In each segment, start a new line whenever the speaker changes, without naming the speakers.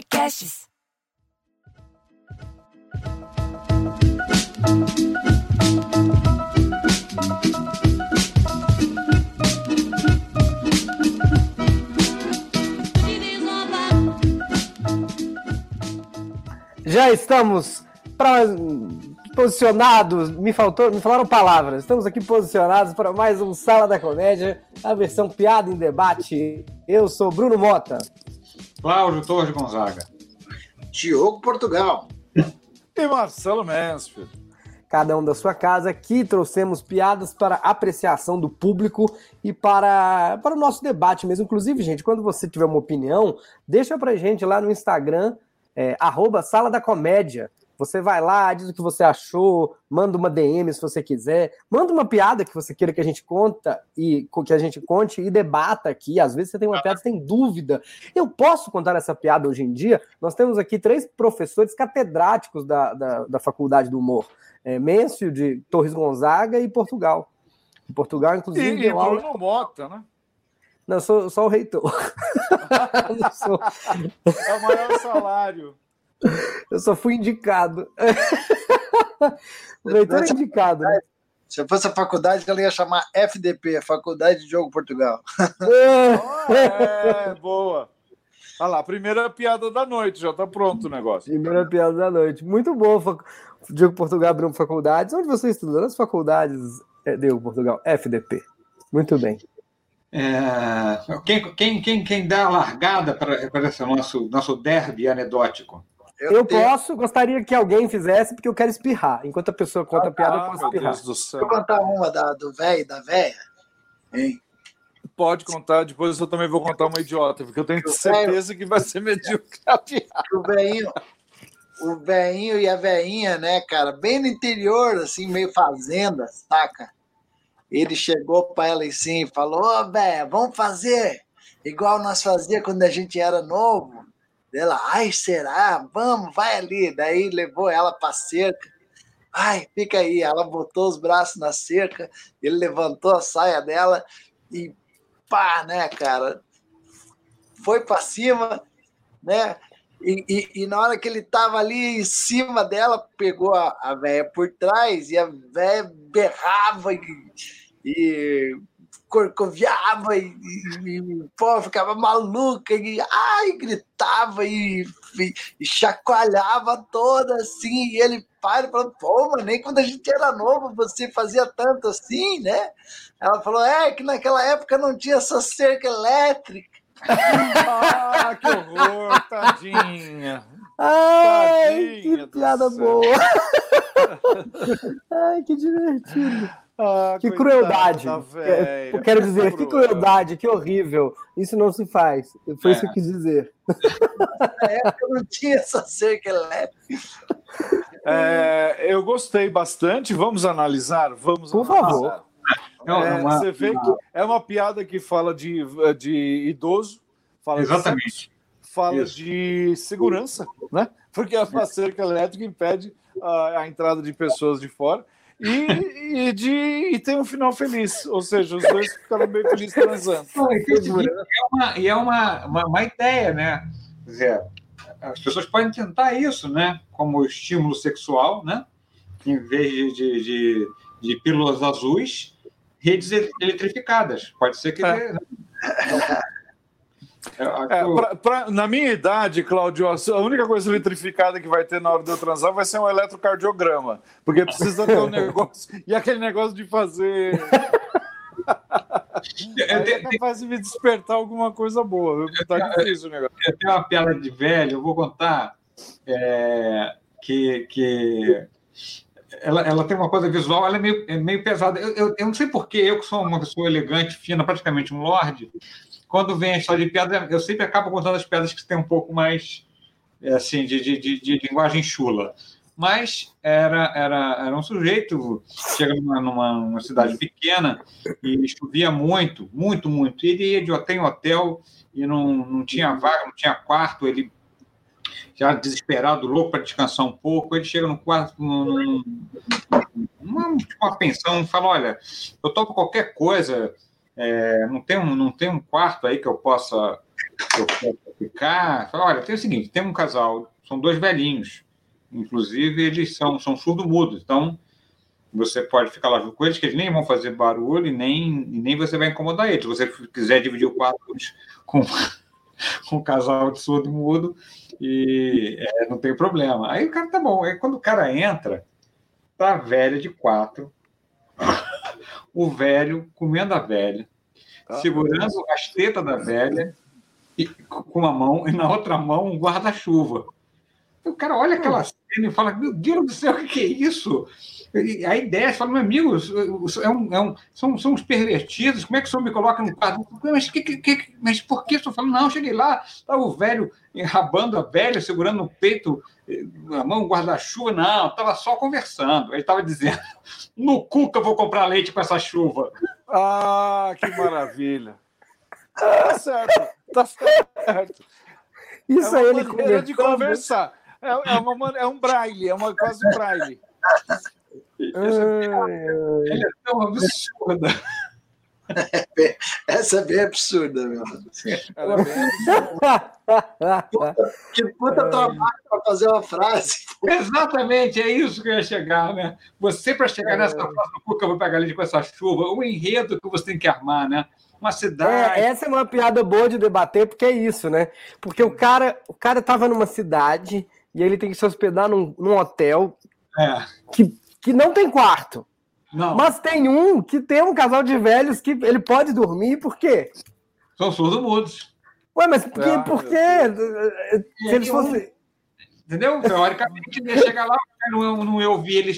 Podcasts.
Já estamos pra, posicionados, me faltou, me falaram palavras. Estamos aqui posicionados para mais um Sala da Comédia, a versão piada em debate. Eu sou Bruno Mota.
Cláudio Torres Gonzaga.
Diogo Portugal.
E Marcelo Mansfield.
Cada um da sua casa, aqui trouxemos piadas para apreciação do público e para, para o nosso debate mesmo. Inclusive, gente, quando você tiver uma opinião, deixa pra gente lá no Instagram, é, arroba Sala da Comédia. Você vai lá, diz o que você achou, manda uma DM se você quiser, manda uma piada que você queira que a gente conta e que a gente conte e debata aqui. Às vezes você tem uma piada, você tem dúvida. Eu posso contar essa piada hoje em dia? Nós temos aqui três professores catedráticos da, da, da Faculdade do Humor. É, Mêncio, de Torres Gonzaga e Portugal. Em Portugal, inclusive.
E, e
aula-
Bruno Mota, né?
Não, eu sou só o reitor. sou-
É o maior salário.
Eu só fui indicado. o reitor é indicado, né?
Se eu fosse a faculdade, ela ia chamar FDP, Faculdade de Diogo Portugal.
Oh, é, boa. Olha lá, primeira piada da noite, já tá pronto o negócio.
Primeira piada da noite. Muito boa. Fac... Diogo Portugal abriu faculdades. Onde você estuda? Nas faculdades é, Diogo Portugal. FDP. Muito bem.
É, quem, quem, quem, quem dá a largada para, para esse nosso, nosso derby anedótico?
Eu,
tenho-
posso, gostaria que alguém fizesse, porque eu quero espirrar. Enquanto a pessoa conta a piada, eu
Ah,
posso espirrar.
Deus do céu.
Vou contar uma da, do velho e da véia. Hein?
Pode contar, depois eu também vou contar uma idiota, porque eu tenho certeza que vai ser medíocre a piada.
O velhinho, o velhinho e a veinha, né, cara, bem no interior, assim, meio fazenda, saca? Ele chegou para ela assim e falou: Ô, véia, vamos fazer igual nós fazia quando a gente era novo. Ela, ai, será? Vamos, vai ali. Daí levou ela para cerca. Ai, fica aí. Ela botou os braços na cerca, ele levantou a saia dela e pá, né, cara? Foi para cima, né? E, e- e na hora que ele tava ali em cima dela, pegou a, a véia por trás e a véia berrava e, e corcoviava e, e, e, pô, ficava maluca e ai, gritava e, e, e chacoalhava toda assim. E ele para e falou: pô, mas nem quando a gente era novo você fazia tanto assim, né? Ela falou: é que naquela época não tinha essa cerca elétrica.
Ah, que horror, tadinha.
Ai,
Tadinha
que piada boa. Ai, que divertido.
Ah,
Que
coitada
crueldade. É. Eu quero dizer, que
Cruel.
crueldade, que horrível. Isso não se faz. Foi
É.
isso que eu quis dizer.
Na época não tinha essa cerca elétrica.
É, eu gostei bastante. Vamos analisar? Vamos
Por
analisar.
favor.
É uma-
É, você vê que é uma piada que fala de, de idoso, fala de
Exatamente.
sexo, fala
Isso.
de segurança, né? Porque a cerca elétrica impede a, a entrada de pessoas de fora. E, e, de, e tem um final feliz, ou seja, os dois ficaram bem felizes transando.
Não, e, é uma, e é uma, uma, uma ideia, né? Quer dizer, as pessoas podem tentar isso, né? Como estímulo sexual, né? Em vez de, de, de, de pílulas azuis, redes eletrificadas. Pode ser que.
É.
dê, né? É,
É,
eu-
pra- pra- na minha idade, Cláudio, a única coisa eletrificada que vai ter na hora de eu transar vai ser um eletrocardiograma. Porque precisa ter um negócio. E aquele negócio de fazer. Aí
tenho-
é capaz de me despertar alguma coisa boa. viu? Tá difícil o negócio.
eu tenho uma piada de velho, eu vou contar é, que, que ela, ela tem uma coisa visual, ela é meio, é meio pesada. Eu, eu, eu não sei porquê, eu que sou uma pessoa elegante, fina, praticamente um lorde, quando vem a história de piada, eu sempre acabo contando as piadas que têm um pouco mais é, assim, de, de, de, de linguagem chula. Mas era, era, era um sujeito, chega numa, numa, numa cidade pequena e chovia muito, muito, muito. Ele ia de hotel em hotel e não, não tinha vaga, não tinha quarto. Ele, já desesperado, louco para descansar um pouco, ele chega no quarto, num, num- numa, tipo, uma pensão, fala: Olha, eu topo qualquer coisa, é, não, tem um, não tem um quarto aí que eu possa eu quero ficar. Fala, Olha, tem o seguinte: tem um casal, são dois velhinhos. Inclusive, eles são, são surdo-mudos. Então, você pode ficar lá junto com eles, que eles nem vão fazer barulho e nem, nem você vai incomodar eles. Se você quiser dividir o quarto com, com um casal de surdo-mudo, e é, não tem problema. Aí o cara tá bom. Aí quando o cara entra, tá velha de quatro, o velho comendo a velha, segurando as tetas da velha e, com uma mão e na outra mão um guarda-chuva. O cara olha aquela cena e fala: Meu Deus do céu, o que, é isso? E aí desce, fala, meu amigo, é um, é um, são, são uns pervertidos, como é que o senhor me coloca no quadro? Mas, que, que, mas por que o senhor fala? Não, cheguei lá, estava o velho enrabando a velha, segurando no peito, a mão, guarda-chuva, não, estava só conversando. Ele estava dizendo, no cu que eu vou comprar leite com essa chuva.
Ah, que maravilha. Tá certo, tá certo. Isso é aí ele maneira de conversar. É, é, uma, é um braille, é uma quase um braille.
Ela é tão absurda.
Essa é bem absurda, meu. Ela é bem absurda. que puta trabalho para fazer uma frase.
Exatamente, é isso que eu ia chegar, né? Você, para chegar nessa frase do Cuca, eu vou pegar ali com essa chuva, o enredo que você tem que armar, né? Uma cidade.
É, essa é uma piada boa de debater, porque é isso, né? Porque o cara, o cara tava numa cidade e ele tem que se hospedar num, num hotel
é.
que que não tem quarto.
Não.
Mas tem um que tem um casal de velhos que ele pode dormir, por quê?
São surdo-mudos.
Ué, mas por, ah, por quê? Se eles fossem.
Entendeu? Teoricamente, ele ia chegar lá, não, não eu vi ele,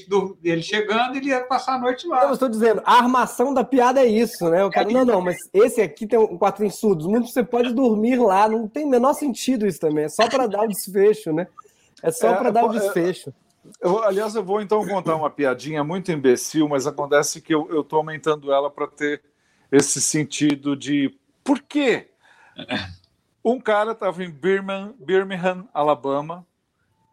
ele chegando, ele ia passar a noite lá.
Eu estou dizendo, a armação da piada é isso, né? O cara, não, não, mas esse aqui tem um quatro em surdos, muito você pode dormir lá, não tem o menor sentido isso também, é só para dar o desfecho, né? É só é, para dar o desfecho.
Eu, aliás, eu vou então contar uma piadinha muito imbecil, mas acontece que eu estou aumentando ela para ter esse sentido de por quê? Um cara estava em Birmingham, Birmingham, Alabama,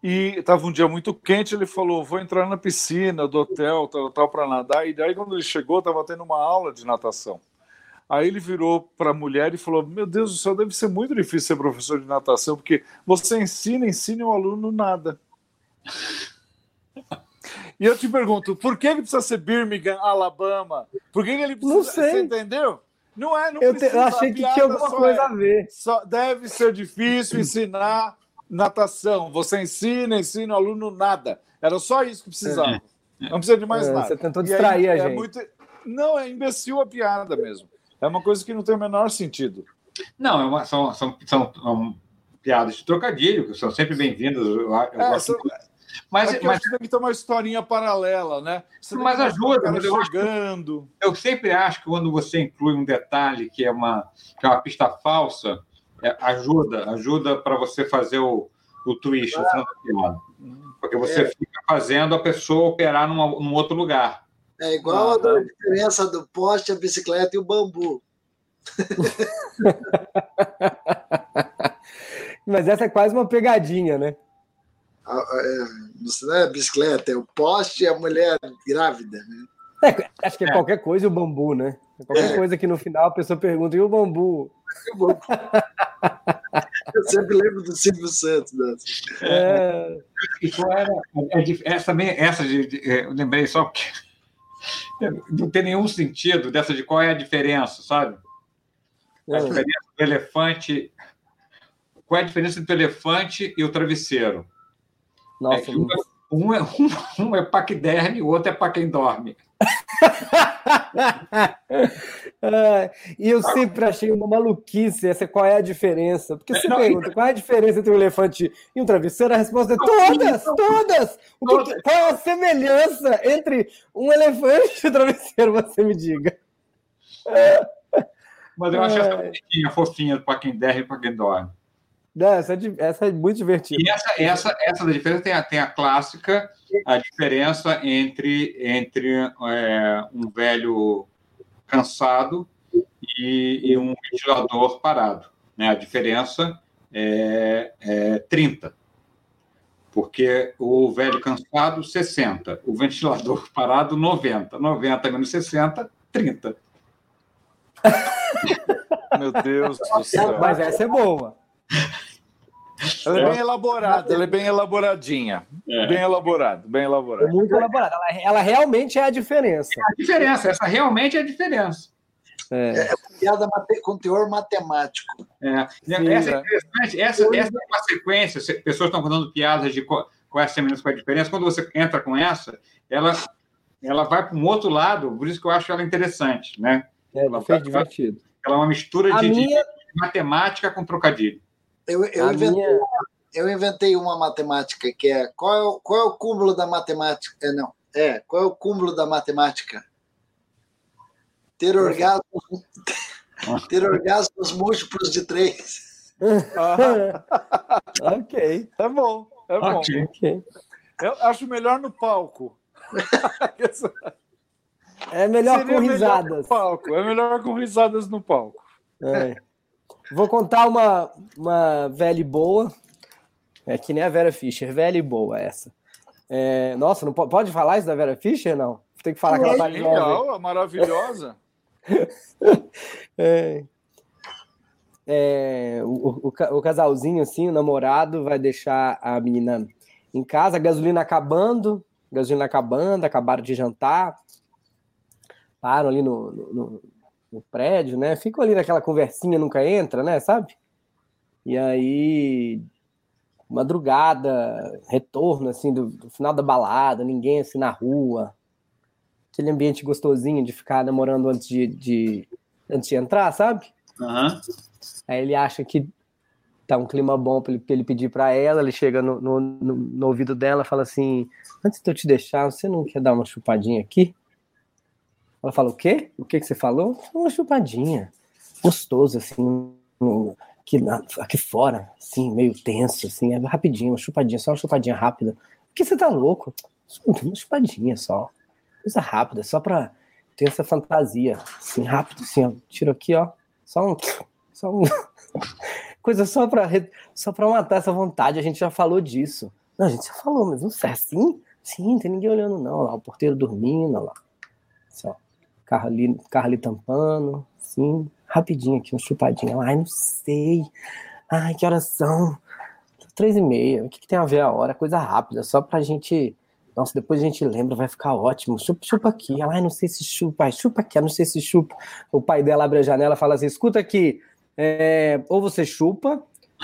e estava um dia muito quente. Ele falou: Vou entrar na piscina do hotel, tal, tal, para nadar. E daí, quando ele chegou, estava tendo uma aula de natação. Aí ele virou para a mulher e falou: Meu Deus do céu, deve ser muito difícil ser professor de natação, porque você ensina, ensina o aluno nada. E eu te pergunto, por que ele precisa ser Birmingham, Alabama? Por que ele precisa.
Não sei.
Você entendeu? Não é, não
eu, te, eu achei que tinha alguma coisa
é,
a ver.
Só deve ser difícil ensinar natação. Você ensina, ensina o aluno nada. Era só isso que precisava. É. Não precisa de mais é, nada.
Você tentou distrair aí, a
é
gente.
Muito... Não, é imbecil a piada mesmo. É uma coisa que não tem o menor sentido.
Não, é uma, são, são, são, são, piadas de trocadilho, que são sempre bem-vindas. Eu, eu
é, gosto... são mas, Aqui mas deve ter uma historinha paralela, né?
Você mas ajuda, mas eu, chegando. eu sempre acho que quando você inclui um detalhe que é uma, que é uma pista falsa, é, ajuda, ajuda para você fazer o, o twist, ah. Porque você é. fica fazendo a pessoa operar numa, num outro lugar.
É igual ah, a diferença do poste, a bicicleta e o bambu.
Mas essa é quase uma pegadinha, né?
Não é bicicleta, é o poste e a mulher grávida, né?
É, acho que é, é, qualquer coisa o bambu, né? É qualquer é. coisa que no final a pessoa pergunta, e o bambu? E o bambu?
Eu sempre lembro do Silvio Santos. Né?
É. E qual era? Essa também, essa de, de, eu lembrei só porque não tem nenhum sentido dessa de qual é a diferença, sabe? A é. diferença do elefante. Qual é a diferença entre o elefante e o travesseiro?
Nossa, é
um, é, um, um é para que dorme, o outro é para quem dorme.
e eu sempre achei uma maluquice essa qual é a diferença. Porque você não, pergunta qual é a diferença entre um elefante e um travesseiro, a resposta é todas, todas! Que, qual é a semelhança entre um elefante e um travesseiro, você me diga.
Mas eu acho essa fofinha, fofinha para quem der e para quem dorme.
Essa é, essa é muito divertida.
E essa, essa, essa da diferença tem a, tem a clássica, a diferença entre, entre é, um velho cansado e, e, um ventilador parado. Né? A diferença é, é 30. Porque o velho cansado, 60. O ventilador parado, 90. 90 menos 60, 30.
Meu Deus do céu.
Mas essa é boa.
Ela é bem elaborada, ela é bem elaboradinha.
É.
Bem elaborado, bem
É
elaborado.
muito elaborada. Ela, ela realmente é a diferença.
A diferença, essa realmente é a diferença.
É.
Piada mate- com teor matemático.
É.
Sim,
essa é interessante. Essa, essa é uma sequência. se- Pessoas estão contando piadas de qual, qual é a semelhança, qual é a diferença. Quando você entra com essa, ela, ela vai para um outro lado, por isso que eu acho ela interessante. Né?
É, foi divertido.
Ela é uma mistura
A
de, de
minha,
matemática com trocadilho.
Eu, eu, inventei,
minha,
eu inventei uma matemática que é qual é o, qual é o cúmulo da matemática? É, não. É, qual é o cúmulo da matemática? Ter orgasmos, ter orgasmos múltiplos de três.
Ah,
ok,
é bom, é bom.
Ok.
ok.
Eu acho melhor no palco.
É melhor
Seria
com
melhor
risadas.
no palco. É melhor com risadas no palco.
É. Vou contar uma, uma velha e boa. É que nem a Vera Fischer, velha e boa essa. É, nossa, não po- pode falar isso da Vera Fischer, não? Tem que falar que ela tá.
Genial, maravilhosa.
É. É, o, o o casalzinho, assim, o namorado vai deixar a menina em casa, a gasolina acabando, gasolina acabando, acabaram de jantar, param ali no, no- no- no prédio, né? Ficam ali naquela conversinha, nunca entra, né? Sabe? E aí, madrugada, retorno, assim, do, do final da balada, ninguém, assim, na rua, aquele ambiente gostosinho de ficar namorando antes de, de- antes de entrar, sabe?
Aham.
Aí ele acha que tá um clima bom para ele, pra ele pedir para ela, ele chega no, no, no- no ouvido dela fala assim: Antes de eu te deixar, você não quer dar uma chupadinha aqui? Ela fala: O quê? O que, que você falou? Uma chupadinha. Gostoso, assim, aqui, aqui fora, assim, meio tenso, assim, é rapidinho, uma chupadinha, só uma chupadinha rápida. Por que você tá louco? Uma chupadinha só. Coisa rápida, só pra ter essa fantasia. Assim, rápido, assim, ó. Tiro aqui, ó. Só um. Só um. Coisa só pra, só pra matar essa vontade. A gente já falou disso. Não, a gente já falou, mas não sei assim? Sim, tem ninguém olhando, não. Lá, o porteiro dormindo, lá. Só. Carro ali, carro ali tampando. Sim, rapidinho aqui, uma chupadinha. Ai, não sei. Ai, que horas são? Três e meia. O que, que tem a ver a hora? Coisa rápida, só pra gente. Nossa, depois a gente lembra, vai ficar ótimo. Chupa, chupa aqui. Ela, ai, não sei se chupa. Ai, chupa aqui, não sei se chupa. O pai dela abre a janela e fala assim: escuta aqui, é, ou você chupa,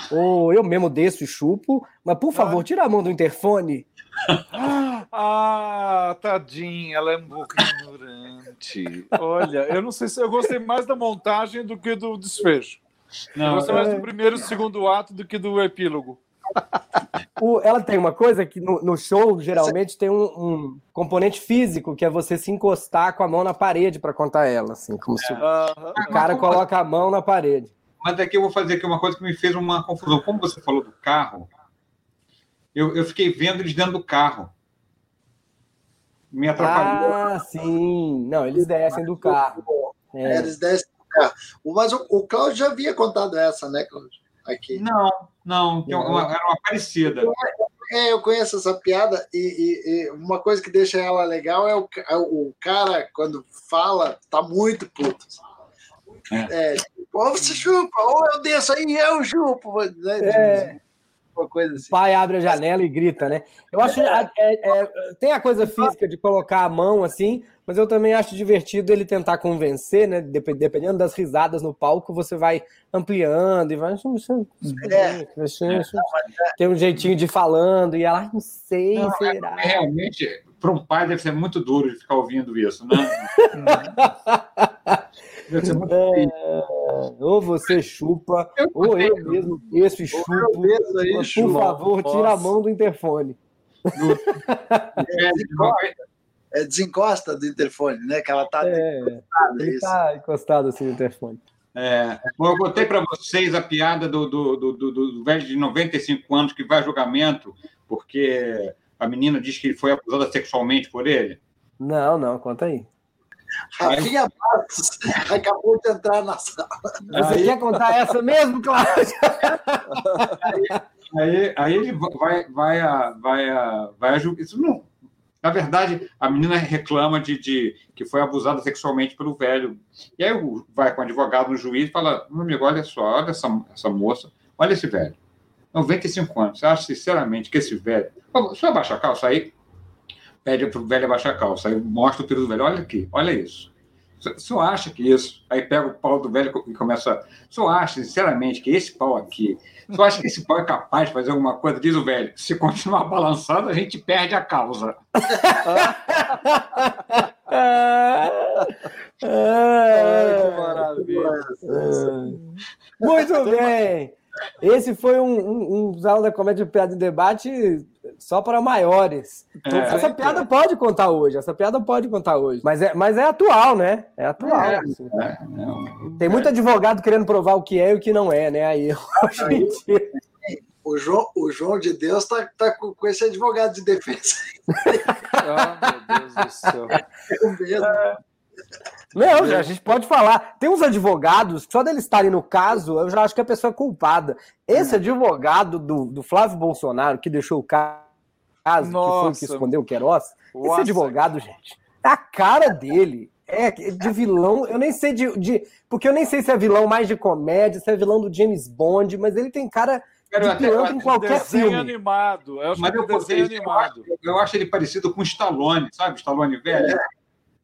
ou eu mesmo desço e chupo, mas por favor, tira a mão do interfone.
Ah, tadinha, ela é um pouco ignorante. Olha, eu não sei se eu gostei mais da montagem do que do desfecho. Eu
Não,
gostei mais do primeiro e segundo ato do que do epílogo.
O- ela tem uma coisa que no, no show, geralmente, tem um, um componente físico, que é você se encostar com a mão na parede para contar ela, assim, como se
Aham.
o cara coloca a mão na parede.
Mas aqui eu vou fazer aqui uma coisa que me fez uma confusão. Como você falou do carro, eu, eu fiquei vendo eles dentro do carro. Me atrapalhou.
Ah, sim. Não, eles descem do carro. É.
Eles descem do carro. Mas o, o Cláudio já havia contado essa, né, Cláudio? Aqui.
Não, não, uma- era uma parecida.
É, eu conheço essa piada e, e- e uma coisa que deixa ela legal é o, é o cara, quando fala, tá muito puto. É, tipo, ou você chupa, ou eu desço aí eu chupo. Né?
É.
Uma coisa
O
assim.
pai abre a janela e grita, né? Eu acho. é, é, tem a coisa física de colocar a mão assim, mas eu também acho divertido ele tentar convencer, né? Dep- Dependendo das risadas no palco, você vai ampliando e vai.
É.
Tem um jeitinho de ir falando, e ela, "Ai, não sei,
Não,
será?
É, realmente, para um pai deve ser muito duro de ficar ouvindo isso, né? Difícil.
Ou você chupa,
Eu
ou eu
tenho.
mesmo desço e chupo.
aí,
Por
chupa.
favor, tira a mão do interfone.
É,
É, desencosta do interfone, né? Que ela tá
É,
desencosta,
ele
isso.
tá encostado assim no interfone.
É, eu contei para vocês a piada do, do, do, do- do velho de 95 anos que vai a julgamento porque a menina diz que ele foi abusada sexualmente por ele.
Não, não, conta aí.
Rafinha Bastos acabou de entrar na sala.
Você
Aí-
quer contar essa mesmo, Cláudio?
Aí, aí ele vai, vai, a, vai, a, vai a Isso não. Na verdade, a menina reclama de, de que foi abusada sexualmente pelo velho. E aí vai com o advogado no juiz e fala: meu amigo, olha só, olha essa, essa moça, olha esse velho. 95 anos. Você acha sinceramente que esse velho. Só abaixa a calça aí? Pede para o velho abaixar a calça. Aí mostra o pelo do velho. Olha aqui, olha isso. O senhor acha que isso? Aí pega o pau do velho e começa. O senhor acha, sinceramente, que esse pau aqui. O senhor acha que esse pau é capaz de fazer alguma coisa? Diz o velho. Se continuar balançando, a gente perde a causa.
Ai, que maravilha. Muito bem. Esse foi um, um, um da comédia piada em debate só para maiores. É, essa piada é. pode contar hoje, essa piada pode contar hoje. Mas é, mas é atual, né? É atual. É, assim. É, Tem muito advogado querendo provar o que é e o que não é, né? Aí, hoje
O João, o João de Deus tá, tá com, com esse advogado de defesa.
ah, meu Deus do céu. Eu mesmo.
Não, a gente pode falar. Tem uns advogados, só deles estarem no caso, eu já acho que a pessoa é culpada. Esse é. advogado do, do Flávio Bolsonaro, que deixou o caso, Nossa. que foi que escondeu o Queiroz, Nossa. esse advogado, gente, a cara dele é de vilão, eu nem sei de, de, Porque eu nem sei se é vilão mais de comédia, se é vilão do James Bond, mas ele tem cara de pilantra em qualquer desenho filme.
animado.
Eu mas eu, desenho animado. Eu, eu, acho ele parecido com o Stallone, sabe? Stallone velho. É.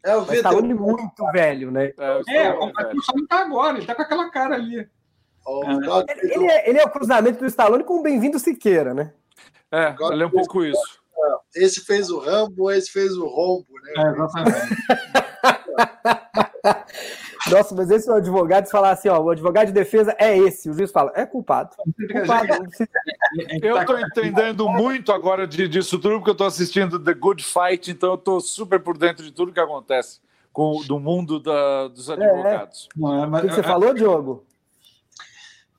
É o Vitor. Tá muito velho, né?
É, é o Stallone tá agora, ele tá com aquela cara ali.
Oh, é. Ele, ele, é, ele, é, o cruzamento do Stallone com o Bem-vindo Siqueira, né?
É, ele é um pouco isso.
Esse fez o Rambo, esse fez o Rombo, né? É, exatamente.
Nossa, mas esse é o advogado falar assim, ó, o advogado de defesa é esse. O juiz fala, é culpado. culpado.
Eu estou entendendo muito agora de, disso tudo, porque eu estou assistindo The Good Fight, então eu estou super por dentro de tudo que acontece com, do mundo da, dos é, é. advogados.
É, é. o que você falou, Diogo?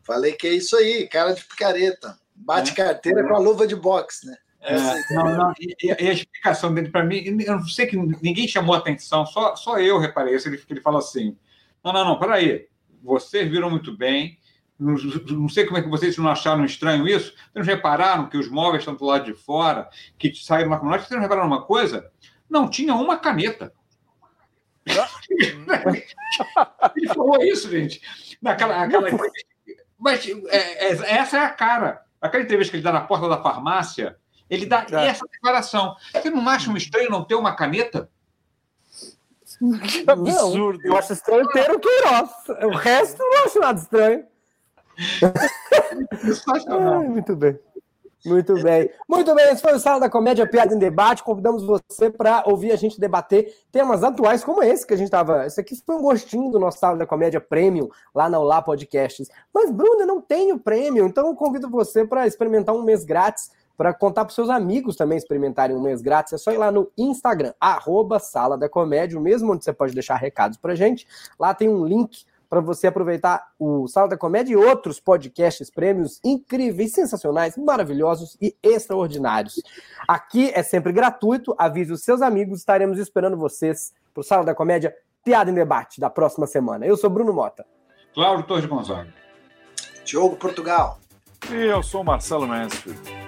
Falei que é isso aí, cara de picareta. Bate é. carteira com a luva de boxe, né?
É, não, não, e, e, a explicação dele para mim, eu não sei que ninguém chamou atenção, só, só eu reparei isso. Ele, ele fala assim: não, não, não, peraí. Vocês viram muito bem. Não, não, sei como é que vocês não acharam estranho isso. Vocês não repararam que os móveis estão do lado de fora, que saíram uma comunidade? Vocês não repararam uma coisa? Não tinha uma caneta. Ele falou isso, gente. Naquela, aquela... Mas é, é, essa é a cara. Aquela entrevista que ele dá na porta da farmácia, ele dá é. essa declaração. Você não acha um estranho não ter uma caneta?
Que absurdo. Eu acho estranho ter o Queiroz. O resto não acho nada estranho. Ai, muito bem. Muito bem. Muito bem, esse foi o Sala da Comédia Piada em Debate. Convidamos você para ouvir a gente debater temas atuais como esse que a gente estava. Esse aqui foi um gostinho do nosso Sala da Comédia Premium lá na Olá Podcasts. Mas, Bruno, eu não tenho prêmio, então eu convido você para experimentar um mês grátis para contar para seus amigos também experimentarem um mês grátis, é só ir lá no Instagram, arroba Sala da Comédia, mesmo onde você pode deixar recados para gente. Lá tem um link para você aproveitar o Sala da Comédia e outros podcasts prêmios incríveis, sensacionais, maravilhosos e extraordinários. Aqui é sempre gratuito, avise os seus amigos, estaremos esperando vocês para o Sala da Comédia Piada em Debate da próxima semana. Eu sou Bruno Mota.
Cláudio Torres Gonzaga.
Diogo Portugal.
E eu sou Marcelo Mansfield.